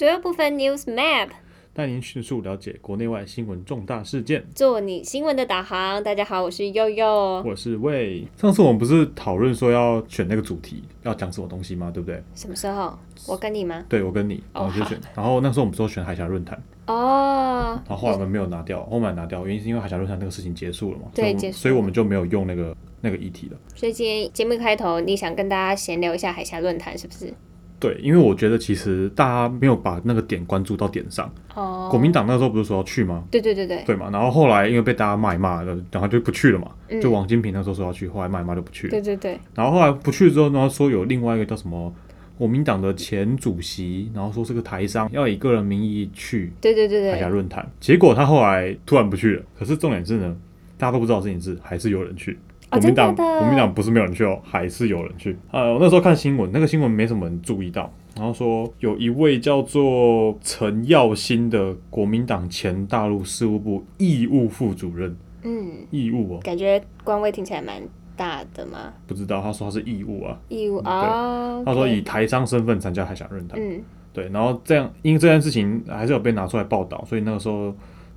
主要部分 News Map，带您迅速了解国内外新闻重大事件。做你新闻的导航。大家好，我是悠悠。我是魏。上次我们不是讨论说要选那个主题，要讲什么东西吗？对不对？什么时候？我跟你吗？对，我跟你，然后就选。然后那时候我们说选海峡论坛，哦，然后后来我们没有拿掉，后面拿掉，原因是因为海峡论坛那个事情结束了嘛，对结束所以我们就没有用那个那个议题了。所以今天节目开头，你想跟大家闲聊一下海峡论坛是不是？对，因为我觉得其实大家没有把那个点关注到点上。哦，国民党那时候不是说要去吗？对对对对，对嘛，然后后来因为被大家骂一骂了，然后就不去了嘛。嗯就王金平那时候说要去，后来骂一骂就不去了。对对对，然后后来不去之后，然后说有另外一个叫什么国民党的前主席，然后说是个台商，要以个人名义去对对对对，海峡论坛。结果他后来突然不去了。可是重点是呢，大家都不知道这件事还是有人去。哦国民党，国民党不是没有人去哦，还是有人去。呃，我那时候看新闻，那个新闻没什么人注意到，然后说有一位叫做陈耀新的国民党前大陆事务部义务副主任，嗯，义务哦，感觉官位听起来蛮大的嘛，不知道，他说他是义务啊，义务啊哦，他说以台商身份参加海峡论坛。嗯。对，然后这样，因为这件事情还是有被拿出来报道，所以那个时候，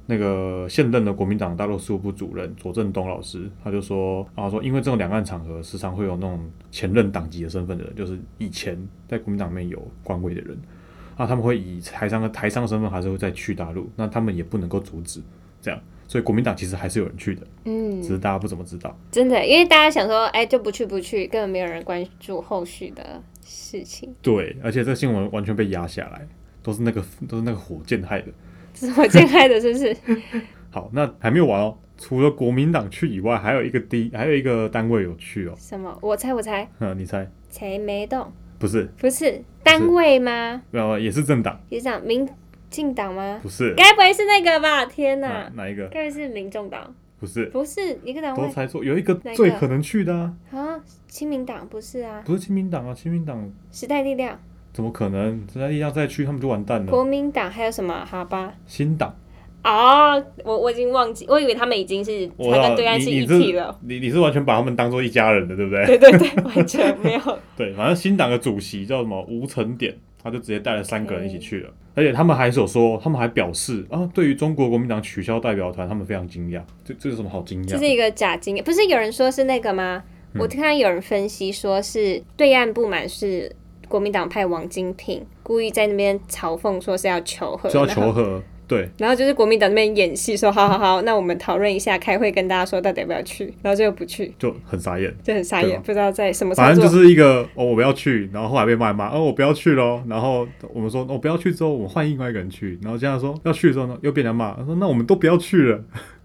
那个现任的国民党大陆事务部主任左正东老师，他就说，啊说，因为这种两岸场合，时常会有那种前任党籍的身份的人，就是以前在国民党里面有官位的人，啊，他们会以台商的台商身份，还是会再去大陆，那他们也不能够阻止，这样，所以国民党其实还是有人去的，嗯只是嗯，大家不怎么知道。真的，因为大家想说，哎，就不去不去，根本没有人关注后续的事情，对，而且这个新闻完全被压下来，都是那个都是那个火箭害的。这是我见开的，是不是？好，那还没有完哦。除了国民党去以外，还有一个第还有一个单位有去哦。什么？我猜我猜，嗯，你猜？谁没动？不是，不是单位吗？呃，也是政党，也是党民进党吗？不是。该不会是那个吧？天哪哪！哪一个？该不会是民众党？不是，不是一个党位都猜错。有一个哪一个最可能去的啊，啊？亲民党不是啊？不是亲民党啊，亲民党时代力量、怎么可能？现在一样再去，他们就完蛋了。国民党还有什么？好吧。新党，哦，我我已经忘记，我以为他们已经是他跟对岸是一你你是体了。你你是完全把他们当做一家人的，对不对？对对对，完全没有。对，反正新党的主席叫什么吴成典，他就直接带了三个人一起去了，而且他们还有说，他们还表示啊，对于中国国民党取消代表团，他们非常惊讶。这这有什么好惊讶的？这是一个假惊讶，不是有人说是那个吗？嗯我看有人分析说是对岸不满是国民党派王金平故意在那边嘲讽说是要求和，就要求和，对，然后就是国民党那边演戏说好好好，那我们讨论一下，开会跟大家说到底要不要去，然后就不去，就很傻眼。就很傻眼，不知道在什么。反正就是一个哦，我不要去，然后后来被骂一骂，哦，我不要去咯。然后我们说，哦，不要去之后，我们换另外一个人去。然后这样说要去的时候呢，又被人家骂，他说那我们都不要去了。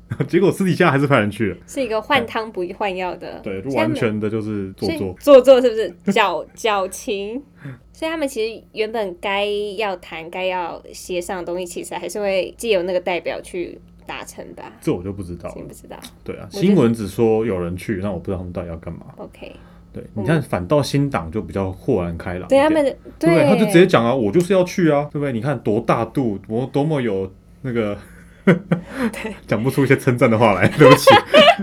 结果私底下还是派人去了，是一个换汤不换药的，对，完全的就是做作。做作是不是矫矫情？所以他们其实原本该要谈、该要协商的东西，其实还是会借由那个代表去达成吧。这我就不知道了。不知道。对啊，新闻只说有人去，那我不知道他们到底要干嘛。OK，对，你看，反倒新党就比较豁然开朗对他们的对不对？他就直接讲啊，我就是要去啊，对不对？你看多大度，多多么有那个，讲不出一些称赞的话来，对不起。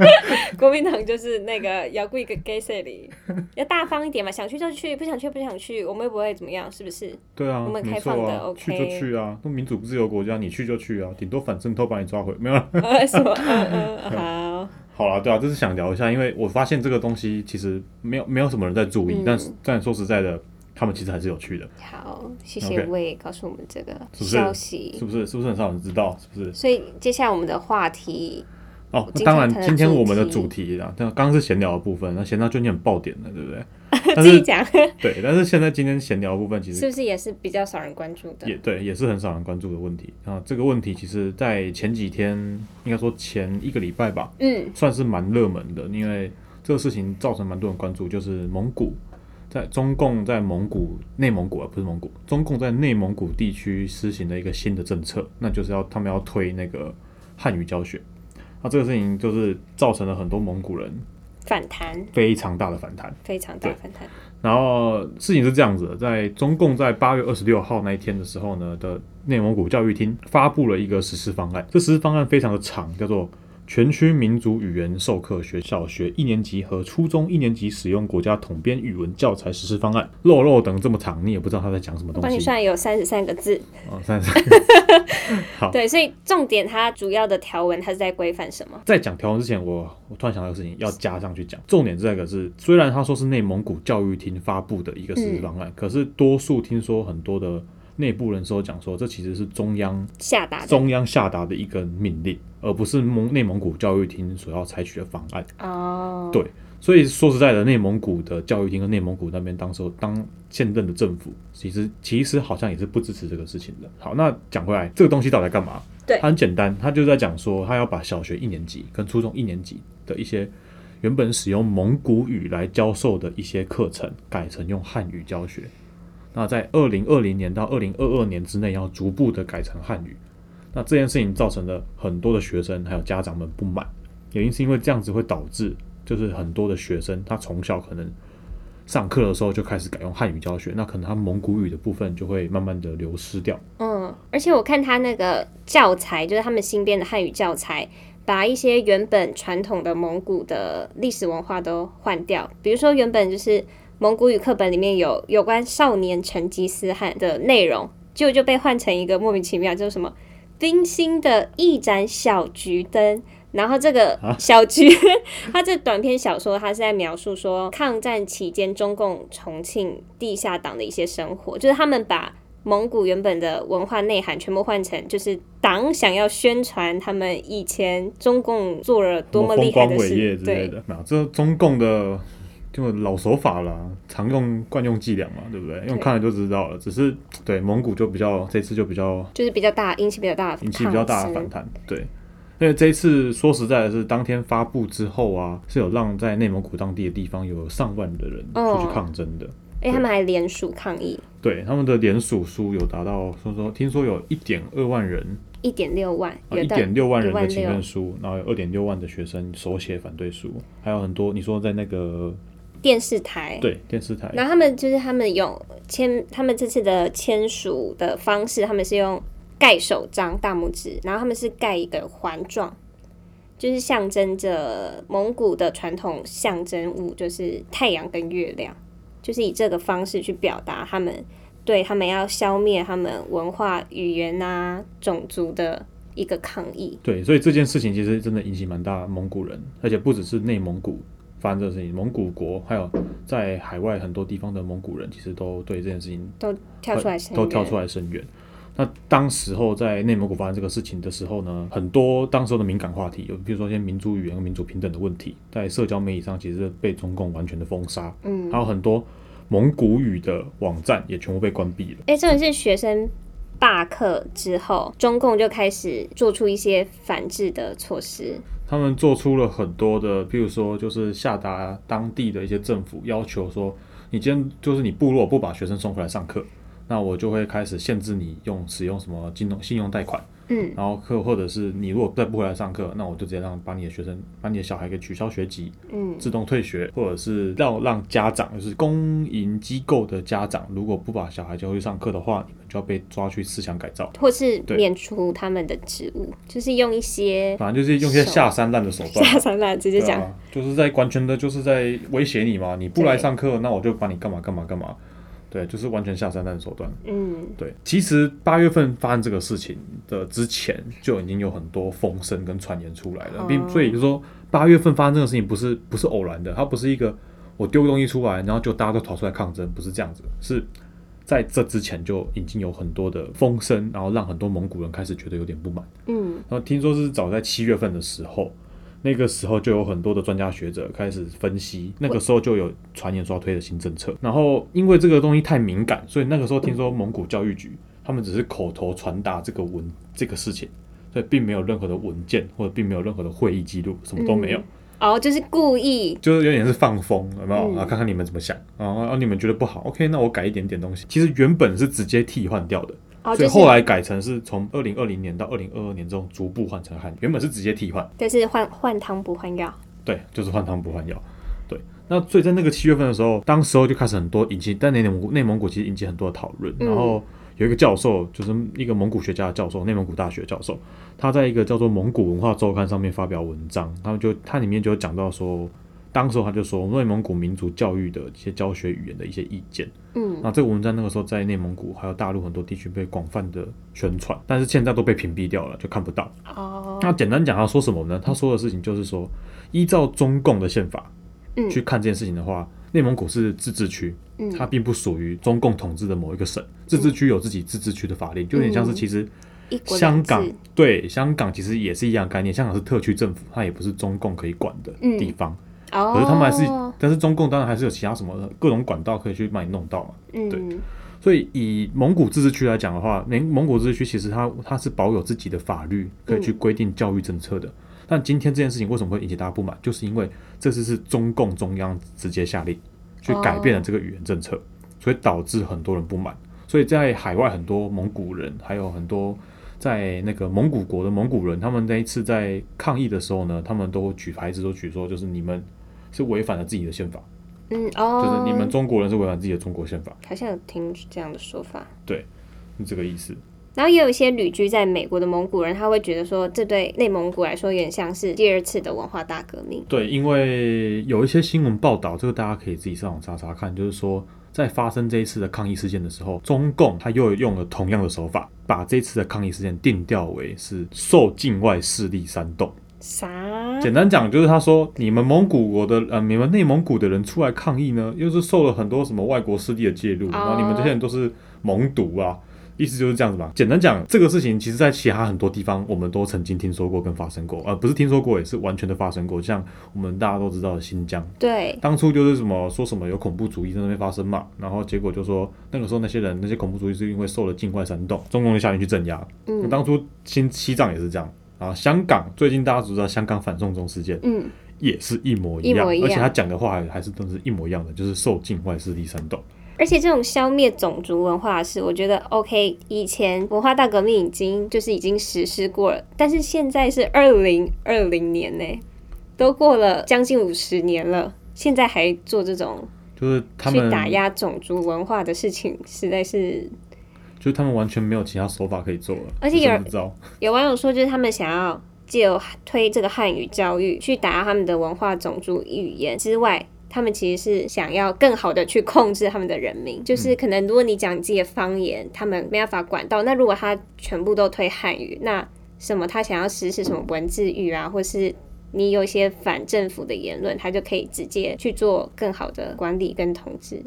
国民党就是那个要过一个 gay 色里，要大方一点嘛，想去就去，不想去不想去，我们又不会怎么样，是不是？对啊我，们没开放的啊，OK 去就去啊，都民主自由国家，你去就去啊，顶多反渗透把你抓回，没有啦。呃，什么？嗯嗯，好，好了，对啊，这是想聊一下，因为我发现这个东西其实没有没有什么人在注意，嗯但是但说实在的，他们其实还是有趣的，好，谢谢魏告诉我们这个消息。是不是？是不是很少人知道？是不是？所以接下来我们的话题，哦，当然，今天我们的主题啊，但刚刚是闲聊的部分，那闲聊就你很爆点的，对不对？但是自己讲，对，但是现在今天闲聊的部分其实是不是也是比较少人关注的？也对，也是很少人关注的问题啊。这个问题其实，在前几天，应该说前一个礼拜吧，嗯，算是蛮热门的，因为这个事情造成蛮多人关注，就是蒙古在中共在蒙古内蒙古啊，不是蒙古，中共在内蒙古地区施行的一个新的政策，那就是要他们要推那个汉语教学。那这个事情就是造成了很多蒙古人反弹非常大的反弹。非常大对反弹，然后事情是这样子的，在中共在八月二十六号那一天的时候呢的内蒙古教育厅发布了一个实施方案，这实施方案非常的长，叫做《全区民族语言授课学小学一年级和初中一年级使用国家统编语文教材实施方案。肉肉等这么长，你也不知道他在讲什么东西帮你。算有三十三个字。哦，三十三。好，对，所以重点它主要的条文它是在规范什么？在讲条文之前，我我突然想到一个事情要加上去讲。重点这个是，虽然他说是内蒙古教育厅发布的一个实施方案，可是多数听说很多的内部人士都讲说，这其实是中央下达的中央下达的一个命令，而不是蒙内蒙古教育厅所要采取的方案。哦，对所以说实在的，内蒙古的教育厅跟内蒙古那边当时候当现任的政府，其实其实好像也是不支持这个事情的。好，那讲回来，这个东西到底干嘛？对它很简单，他就在讲说，他要把小学一年级跟初中一年级的一些原本使用蒙古语来教授的一些课程，改成用汉语教学。那在二零二零年到二零二二年之内，要逐步的改成汉语。那这件事情造成了很多的学生还有家长们不满，原因是因为这样子会导致，就是很多的学生他从小可能上课的时候就开始改用汉语教学，那可能他蒙古语的部分就会慢慢的流失掉。嗯，而且我看他那个教材，就是他们新编的汉语教材，把一些原本传统的蒙古的历史文化都换掉，比如说原本就是蒙古语课本里面有有关少年成吉思汗的内容，结果就被换成一个莫名其妙，就是什么冰心的一盏小桔灯。然后这个啊？小菊，他这短篇小说，他是在描述说抗战期间中共重庆地下党的一些生活，就是他们把蒙古原本的文化内涵全部换成，就是党想要宣传他们以前中共做了多么厉害的事，对，之类的，没有，这中共的就老手法啦，常用惯用伎俩嘛，对不对？用看了就知道了。只是对蒙古就比较这次就比较就是比较大，引起比较大的引起比较大的反弹，对。因为这一次说实在的是，当天发布之后啊，是有让在内蒙古当地的地方有上万的人哦出去抗争的。哎，他们还联署抗议，对，他们的联署书有达到，说说听说有一点二万人，一点六万，一点六万人的请愿书，然后有二点六万的学生手写反对书，还有很多你说在那个电视台，对电视台，然后他们就是他们有签，他们这次的签署的方式，他们是用盖手章大拇指，然后他们是盖一个环状，就是象征着蒙古的传统象征物，就是太阳跟月亮，就是以这个方式去表达他们对他们要消灭他们文化、语言啊、种族的一个抗议。对，所以这件事情其实真的引起蛮大蒙古人，而且不只是内蒙古发生这个事情，蒙古国还有在海外很多地方的蒙古人，其实都对这件事情都跳出来声，都跳出来声援。那当时候在内蒙古发生这个事情的时候呢，很多当时候的敏感话题，有比如说一些民族语言和民族平等的问题，在社交媒体上其实被中共完全的封杀，嗯，还有很多蒙古语的网站也全部被关闭了。哎，重点是学生罢课之后，中共就开始做出一些反制的措施。他们做出了很多的，譬如说，就是下达当地的一些政府要求说，你今天就是你部落不把学生送回来上课，那我就会开始限制你用使用什么金融信用贷款，嗯，然后课或者是你如果再不回来上课，那我就直接让把你的学生把你的小孩给取消学籍，嗯，自动退学，或者是要让家长就是公营机构的家长，如果不把小孩交去上课的话，你们就要被抓去思想改造。或是免除他们的职务，就是用一些反正就是用一些下三滥的手段，下三滥直接讲，啊，就是在完全的就是在威胁你嘛，你不来上课，那我就把你干嘛干嘛干嘛。对，就是完全下三滥的手段。嗯，对，其实八月份发生这个事情的之前，就已经有很多风声跟传言出来了，哦。并所以就说八月份发生这个事情不是不是偶然的，它不是一个我丢个东西出来，然后就大家都跑出来抗争，不是这样子，是在这之前就已经有很多的风声，然后让很多蒙古人开始觉得有点不满。嗯，然后听说是早在七月份的时候，那个时候就有很多的专家学者开始分析，那个时候就有传言说要推的新政策。然后因为这个东西太敏感，所以那个时候听说蒙古教育局他们只是口头传达这个文这个事情，所以并没有任何的文件或者并没有任何的会议记录，什么都没有，哦，就是故意，就是有点是放风，有没有？嗯啊，看看你们怎么想啊啊！你们觉得不好，OK，那我改一点点东西。其实原本是直接替换掉的。哦，所以后来改成是从二零二零年到二零二二年中逐步换成汉语，原本是直接替换，就是换换汤不换药，对，就是换汤不换药，对。那所以在那个七月份的时候，当时候就开始很多引起，但内蒙古内蒙古其实引起很多的讨论，嗯。然后有一个教授，就是一个蒙古学家的教授，内蒙古大学教授，他在一个叫做《蒙古文化周刊》上面发表文章，他们就他里面就讲到说，当时候他就说内蒙古民族教育的一些教学语言的一些意见。嗯，那这个文章那个时候在内蒙古还有大陆很多地区被广泛的宣传，但是现在都被屏蔽掉了，就看不到。哦，那简单讲，他说什么呢？他说的事情就是说，依照中共的宪法嗯去看这件事情的话，内蒙古是自治区，嗯它并不属于中共统治的某一个省。自治区有自己自治区的法令，就有点像是其实香港对香港其实也是一样概念，香港是特区政府，它也不是中共可以管的嗯地方。哦，可是他们还是，但是中共当然还是有其他什么各种管道可以去帮你弄到嘛。对嗯所以以蒙古自治区来讲的话，蒙蒙古自治区其实它它是保有自己的法律，可以去规定教育政策的。但今天这件事情为什么会引起大家不满？就是因为这次是中共中央直接下令去改变了这个语言政策，所以导致很多人不满。所以在海外很多蒙古人，还有很多在那个蒙古国的蒙古人，他们那一次在抗议的时候呢，他们都举牌子都举说，就是你们是违反了自己的宪法，嗯哦，就是你们中国人是违反自己的中国宪法，好像有听这样的说法。对是这个意思。然后也有一些旅居在美国的蒙古人，他会觉得说，这对内蒙古来说有点像是第二次的文化大革命。对，因为有一些新闻报道，这个大家可以自己上网查查看，就是说在发生这一次的抗议事件的时候，中共他又用了同样的手法，把这次的抗议事件定调为是受境外势力煽动。啥？简单讲，就是他说你们蒙古国的呃，你们内蒙古的人出来抗议呢，又是受了很多什么外国势力的介入，然后你们这些人都是蒙独啊。意思就是这样子吧。简单讲，这个事情其实在其他很多地方我们都曾经听说过跟发生过，呃，不是听说过，也是完全的发生过。像我们大家都知道的新疆，对，当初就是什么说什么有恐怖主义在那边发生嘛，然后结果就说那个时候那些人那些恐怖主义是因为受了境外煽动，中共就下令去镇压。嗯当初新西藏也是这样，然后香港最近大家都知道香港反送中事件嗯，也是一模一样，一模一样而且他讲的话还还是都是一模一样的，就是受境外势力煽动。而且这种消灭种族文化的事，我觉得 OK。以前文化大革命已经就是已经实施过了，但是现在是二零二零年呢，都过了将近五十年了，现在还做这种就是他们去，打压种族文化的事情，实在是就是他们完全没有其他手法可以做了，而且有我真不知道，有网友说，就是他们想要借由推这个汉语教育，去打压他们的文化、种族、语言之外，他们其实是想要更好的去控制他们的人民。就是可能如果你讲自己的方言，他们没办法管到；那如果他全部都推汉语，那什么他想要实施什么文字狱啊，或是你有一些反政府的言论，他就可以直接去做更好的管理跟统治。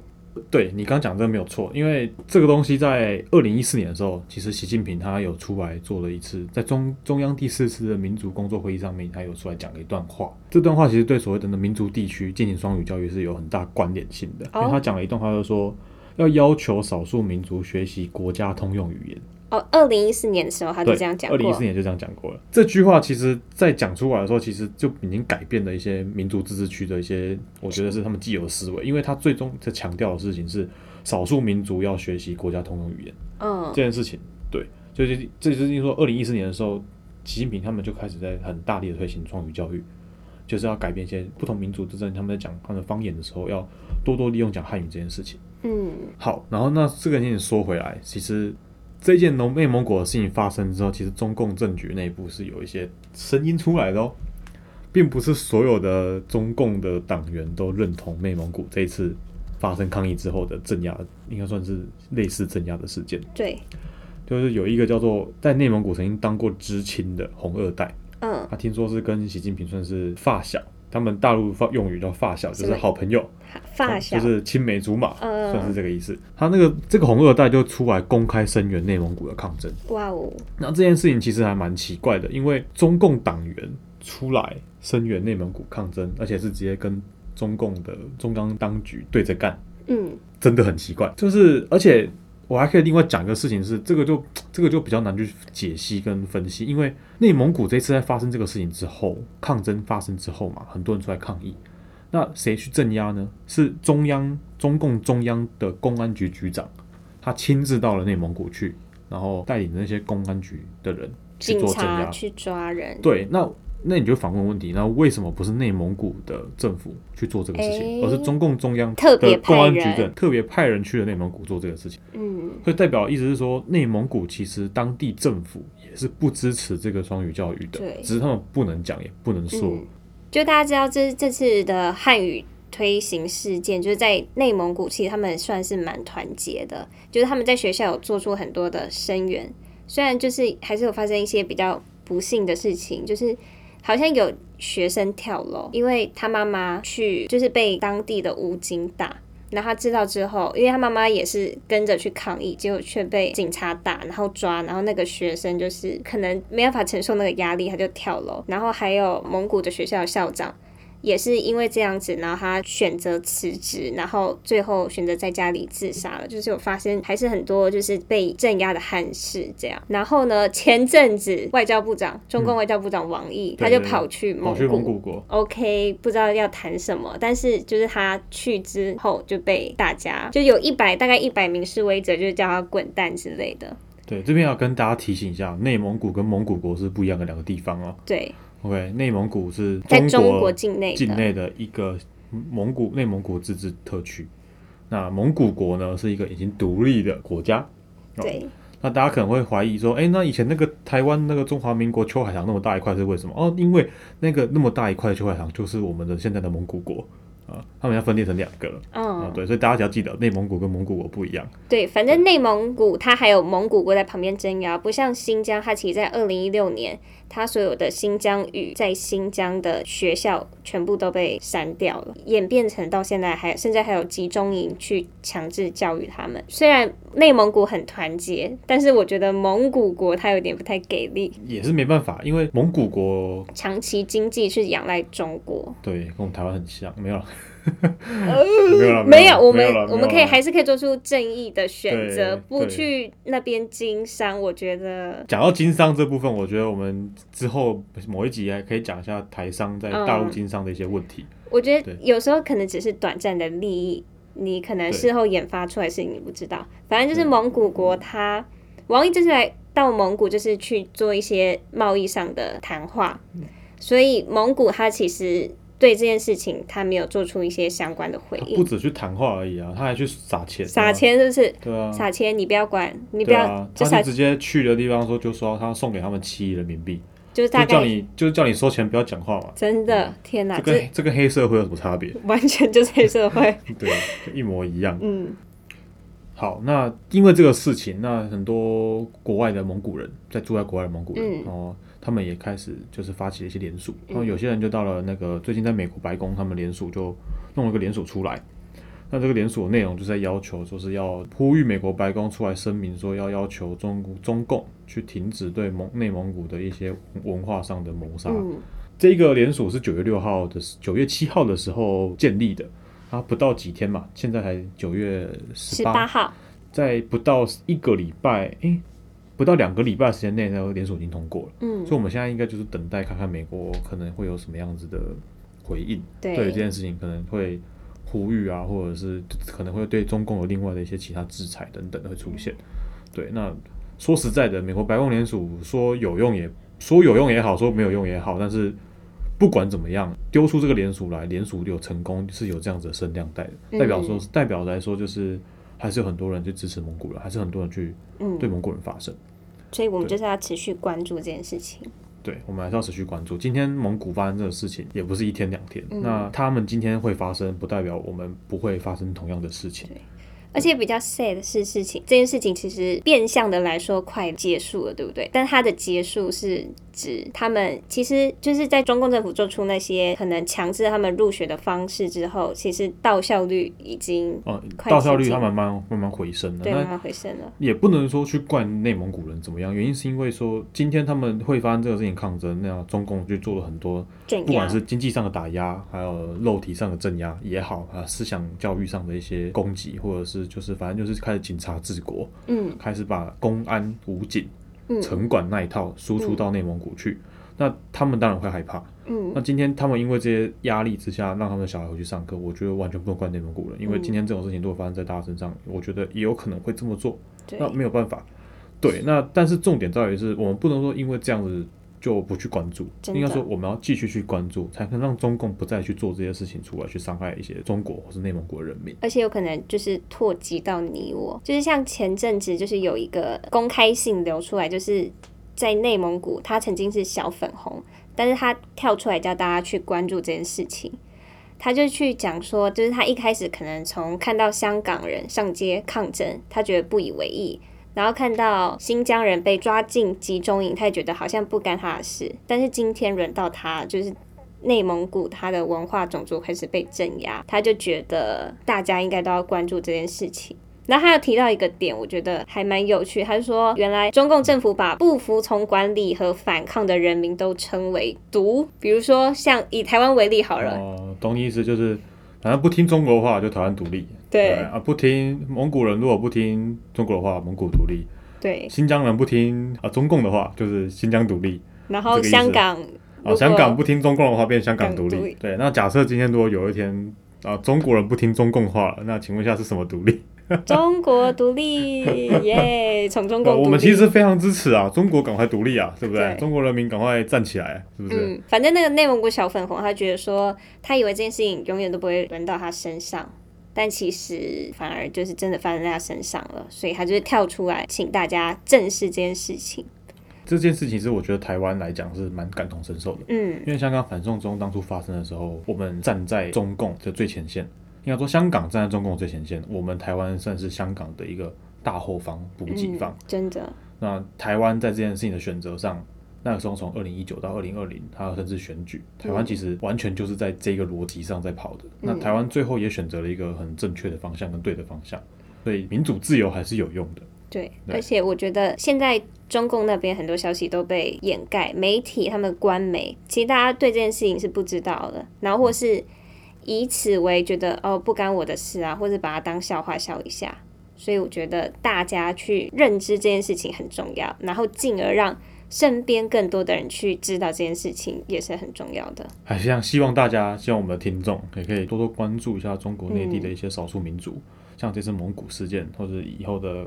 对你刚讲这个没有错，因为这个东西在二零一四年的时候，其实习近平他有出来做了一次，在中中央第四次的民族工作会议上面，他有出来讲了一段话。这段话其实对所谓的民族地区进行双语教育是有很大关联性的，因为他讲了一段话，就说要要求少数民族学习国家通用语言。哦，二零一四年的时候他就，这样讲过二零一四，年就这样讲过了。这句话其实，在讲出来的时候，其实就已经改变了一些民族自治区的一些，我觉得是他们既有的思维，因为他最终在强调的事情是少数民族要学习国家通用语言嗯这件事情。对，就是这就是说，二零一四年的时候，习近平他们就开始在很大力的推行双语教育，就是要改变一些不同民族之间他们在讲他们的方言的时候，要多多利用讲汉语这件事情。嗯，好，然后那这个你说回来，其实这件农内蒙古的事情发生之后，其实中共政局内部是有一些声音出来的哦，并不是所有的中共的党员都认同内蒙古这一次发生抗议之后的镇压，应该算是类似镇压的事件。对，就是有一个叫做在内蒙古曾经当过知青的红二代，嗯，他听说是跟习近平算是发小，他们大陆发用语叫发小，就是好朋友。发小，就是青梅竹马，嗯算是这个意思。他那个这个红二代就出来公开声援内蒙古的抗争。哇哦，那这件事情其实还蛮奇怪的，因为中共党员出来声援内蒙古抗争，而且是直接跟中共的中央当局对着干，嗯，真的很奇怪。就是而且我还可以另外讲一个事情是，这个就这个就比较难去解析跟分析，因为内蒙古这次在发生这个事情之后，抗争发生之后嘛，很多人出来抗议。那谁去镇压呢？是中央中共中央的公安局局长，他亲自到了内蒙古去，然后带领那些公安局的人去做镇压。去抓人，对，那那你就反问问题，那为什么不是内蒙古的政府去做这个事情，诶而是中共中央特别的公安局派人的特别派人去了内蒙古做这个事情？嗯，所以代表意思是说，内蒙古其实当地政府也是不支持这个双语教育的对，只是他们不能讲，也不能说。嗯，就大家知道这这次的汉语推行事件，就是在内蒙古，其实他们算是蛮团结的，就是他们在学校有做出很多的声援，虽然就是还是有发生一些比较不幸的事情，就是好像有学生跳楼，因为他妈妈去就是被当地的武警打。然后他知道之后，因为他妈妈也是跟着去抗议，结果却被警察打，然后抓，然后那个学生就是可能没办法承受那个压力，他就跳楼。然后还有蒙古的学校校长，也是因为这样子，然后他选择辞职，然后最后选择在家里自杀了。就是有发生，还是很多就是被镇压的汉室这样。然后呢，前阵子外交部长，中共外交部长王毅，他就跑去蒙跑去蒙古。古国，OK，不知道要谈什么，但是就是他去之后就被大家就有一百大概一百名示威者，就是叫他滚蛋之类的。对，这边要跟大家提醒一下，内蒙古跟蒙古国是不一样的两个地方哦。对，OK，内蒙古是在中国国境内境内的一个蒙古内蒙古自治特区。那蒙古国呢，是一个已经独立的国家。哦对，那大家可能会怀疑说，哎、那以前那个台湾那个中华民国秋海棠那么大一块是为什么？哦，因为那个那么大一块的秋海棠就是我们的现在的蒙古国啊，他们要分裂成两个了啊，嗯，对，所以大家只要记得内蒙古跟蒙古国不一样。对，反正内蒙古它还有蒙古国在旁边镇压，不像新疆，它其实在二零一六年，它所有的新疆语在新疆的学校全部都被删掉了，演变成到现在还甚至还有集中营去强制教育他们。虽然内蒙古很团结，但是我觉得蒙古国它有点不太给力，也是没办法，因为蒙古国长期经济是仰赖中国。对跟我们台湾很像，没有了，没有，没有，我们我们可以还是可以做出正义的选择，不去那边经商。我觉得讲到经商这部分，我觉得我们之后某一集还可以讲一下台商在大陆嗯经商的一些问题。我觉得有时候可能只是短暂的利益，你可能事后研发出来的事情你不知道。反正就是蒙古国他，王毅这次来到蒙古就是去做一些贸易上的谈话，嗯所以蒙古它其实对这件事情他没有做出一些相关的回应不应。止去谈话而已啊，他还去撒钱，撒，钱是不是？对啊，撒钱你不要管，你不要、啊，就他是直接去的地方说，就说他送给他们七亿人民币，就是大概就叫你就是叫你收钱，不要讲话嘛。真的天哪，这这跟这跟黑社会有什么差别？完全就是黑社会。对，就一模一样。嗯，好，那因为这个事情，那很多国外的蒙古人在住在国外的蒙古人，嗯哦，他们也开始就是发起了一些联署，然后有些人就到了那个最近在美国白宫，他们联署就弄了个联署出来。那这个联署内容就是在要求，说是要呼吁美国白宫出来声明说，要要求中中共去停止对蒙内蒙古的一些文化上的谋杀。嗯，这个联署是九月六号的，九月七号的时候建立的，啊，不到几天嘛，现在才九月十八。十八，号，在不到一个礼拜，诶、不到两个礼拜时间内，那个联署已经通过了，嗯。所以，我们现在应该就是等待看看美国可能会有什么样子的回应，对。对这件事情可能会呼吁啊，或者是可能会对中共有另外的一些其他制裁等等的会出现。对，那说实在的，美国白宫联署说有用也说有用也好，说没有用也好，但是不管怎么样，丢出这个联署来，联署有成功是有这样子的声量带的，嗯。代表说代表来说就是还是有很多人去支持蒙古人，还是很多人去嗯，对蒙古人发声。所以我们就是要持续关注这件事情。对，我们还是要持续关注。今天蒙古发生这个事情，也不是一天两天。嗯那他们今天会发生，不代表我们不会发生同样的事情。而且比较 sad 的是事情，这件事情其实变相的来说快结束了，对不对？但它的结束是指他们其实就是在中共政府做出那些可能强制他们入学的方式之后，其实到校率已经哦、到效率接近它慢慢慢慢回升了。对慢慢回升了。也不能说去怪内蒙古人怎么样，原因是因为说今天他们会发生这个事情抗争，那样中共就做了很多，不管是经济上的打压，还有肉体上的镇压也好，啊，思想教育上的一些攻击，或者是就是反正就是开始警察治国，嗯开始把公安、武警、嗯城管那一套输出到内蒙古去。那他们当然会害怕。嗯那今天他们因为这些压力之下，让他们的小孩回去上课，我觉得完全不能怪内蒙古人，因为嗯今天这种事情如果发生在大家身上，我觉得也有可能会这么做。对那没有办法。对，那但是重点在于是我们不能说因为这样子就不去关注。应该说，我们要继续去关注，才能让中共不再去做这些事情出来，去伤害一些中国或是内蒙古的人民。而且有可能就是拓及到你我，就是像前阵子就是有一个公开信流出来，就是在内蒙古，他曾经是小粉红，但是他跳出来叫大家去关注这件事情。他就去讲说，就是他一开始可能从看到香港人上街抗争，他觉得不以为意，然后看到新疆人被抓进集中营，他也觉得好像不干他的事。但是今天轮到他，就是内蒙古他的文化种族开始被镇压，他就觉得大家应该都要关注这件事情。然后他又提到一个点，我觉得还蛮有趣。他说，原来中共政府把不服从管理和反抗的人民都称为“毒”，比如说像以台湾为例好了，哦，懂意思，就是反正不听中国话就台湾独立，对啊，不听蒙古人如果不听中国的话，蒙古独立；对，新疆人不听啊中共的话，就是新疆独立。然后香港啊，香港不听中共的话，变香港独立。立对，那假设今天如果有一天啊，中国人不听中共话了，那请问一下是什么独立？中国独立耶，从中呃共。我们其实非常支持啊，中国赶快独立啊，对不对？对中国人民赶快站起来，是不是？嗯，反正那个内蒙古小粉红，他觉得说，他以为这件事情永远都不会轮到他身上，但其实反而就是真的发生在他身上了，所以他就是跳出来，请大家正视这件事情。这件事情是我觉得台湾来讲是蛮感同身受的。嗯，因为香港反送中当初发生的时候，我们站在中共的最前线，应该说香港站在中共最前线，我们台湾算是香港的一个大后方、补给方。嗯真的，那台湾在这件事情的选择上，那个时候从二零一九到二零二零，还有甚至选举，台湾其实完全就是在这个逻辑上在跑的。那台湾最后也选择了一个很正确的方向跟对的方向，所以民主自由还是有用的。对，对而且我觉得现在中共那边很多消息都被掩盖，媒体他们官媒，其实大家对这件事情是不知道的，然后或是以此为觉得哦不干我的事啊，或者把它当笑话笑一下。所以我觉得大家去认知这件事情很重要，然后进而让身边更多的人去知道这件事情也是很重要的。还是像希望大家，希望我们的听众也可以多多关注一下中国内地的一些少数民族，像这次蒙古事件，或者以后的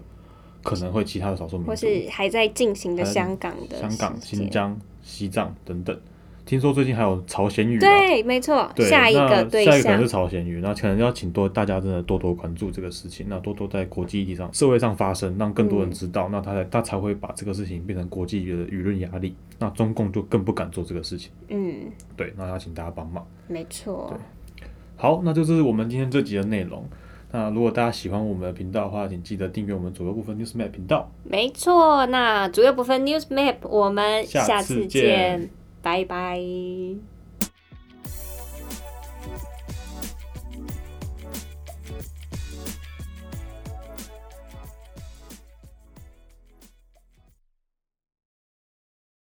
可能会其他的少数民族，或是还在进行的香港的香港、新疆、西藏等等。听说最近还有朝鲜语、啊，对，没错，对，下一个对象下一个可能是朝鲜语，那可能要请多大家真的多多关注这个事情，那多多在国际议题上、社会上发生，让更多人知道，那他才他才会把这个事情变成国际的舆论压力，那中共就更不敢做这个事情。嗯，对，那要请大家帮忙。没错，好，那就是我们今天这集的内容。那如果大家喜欢我们的频道的话，请记得订阅我们左右部分 News Map 频道。没错。那左右部分 News Map，我们下下次见，拜拜。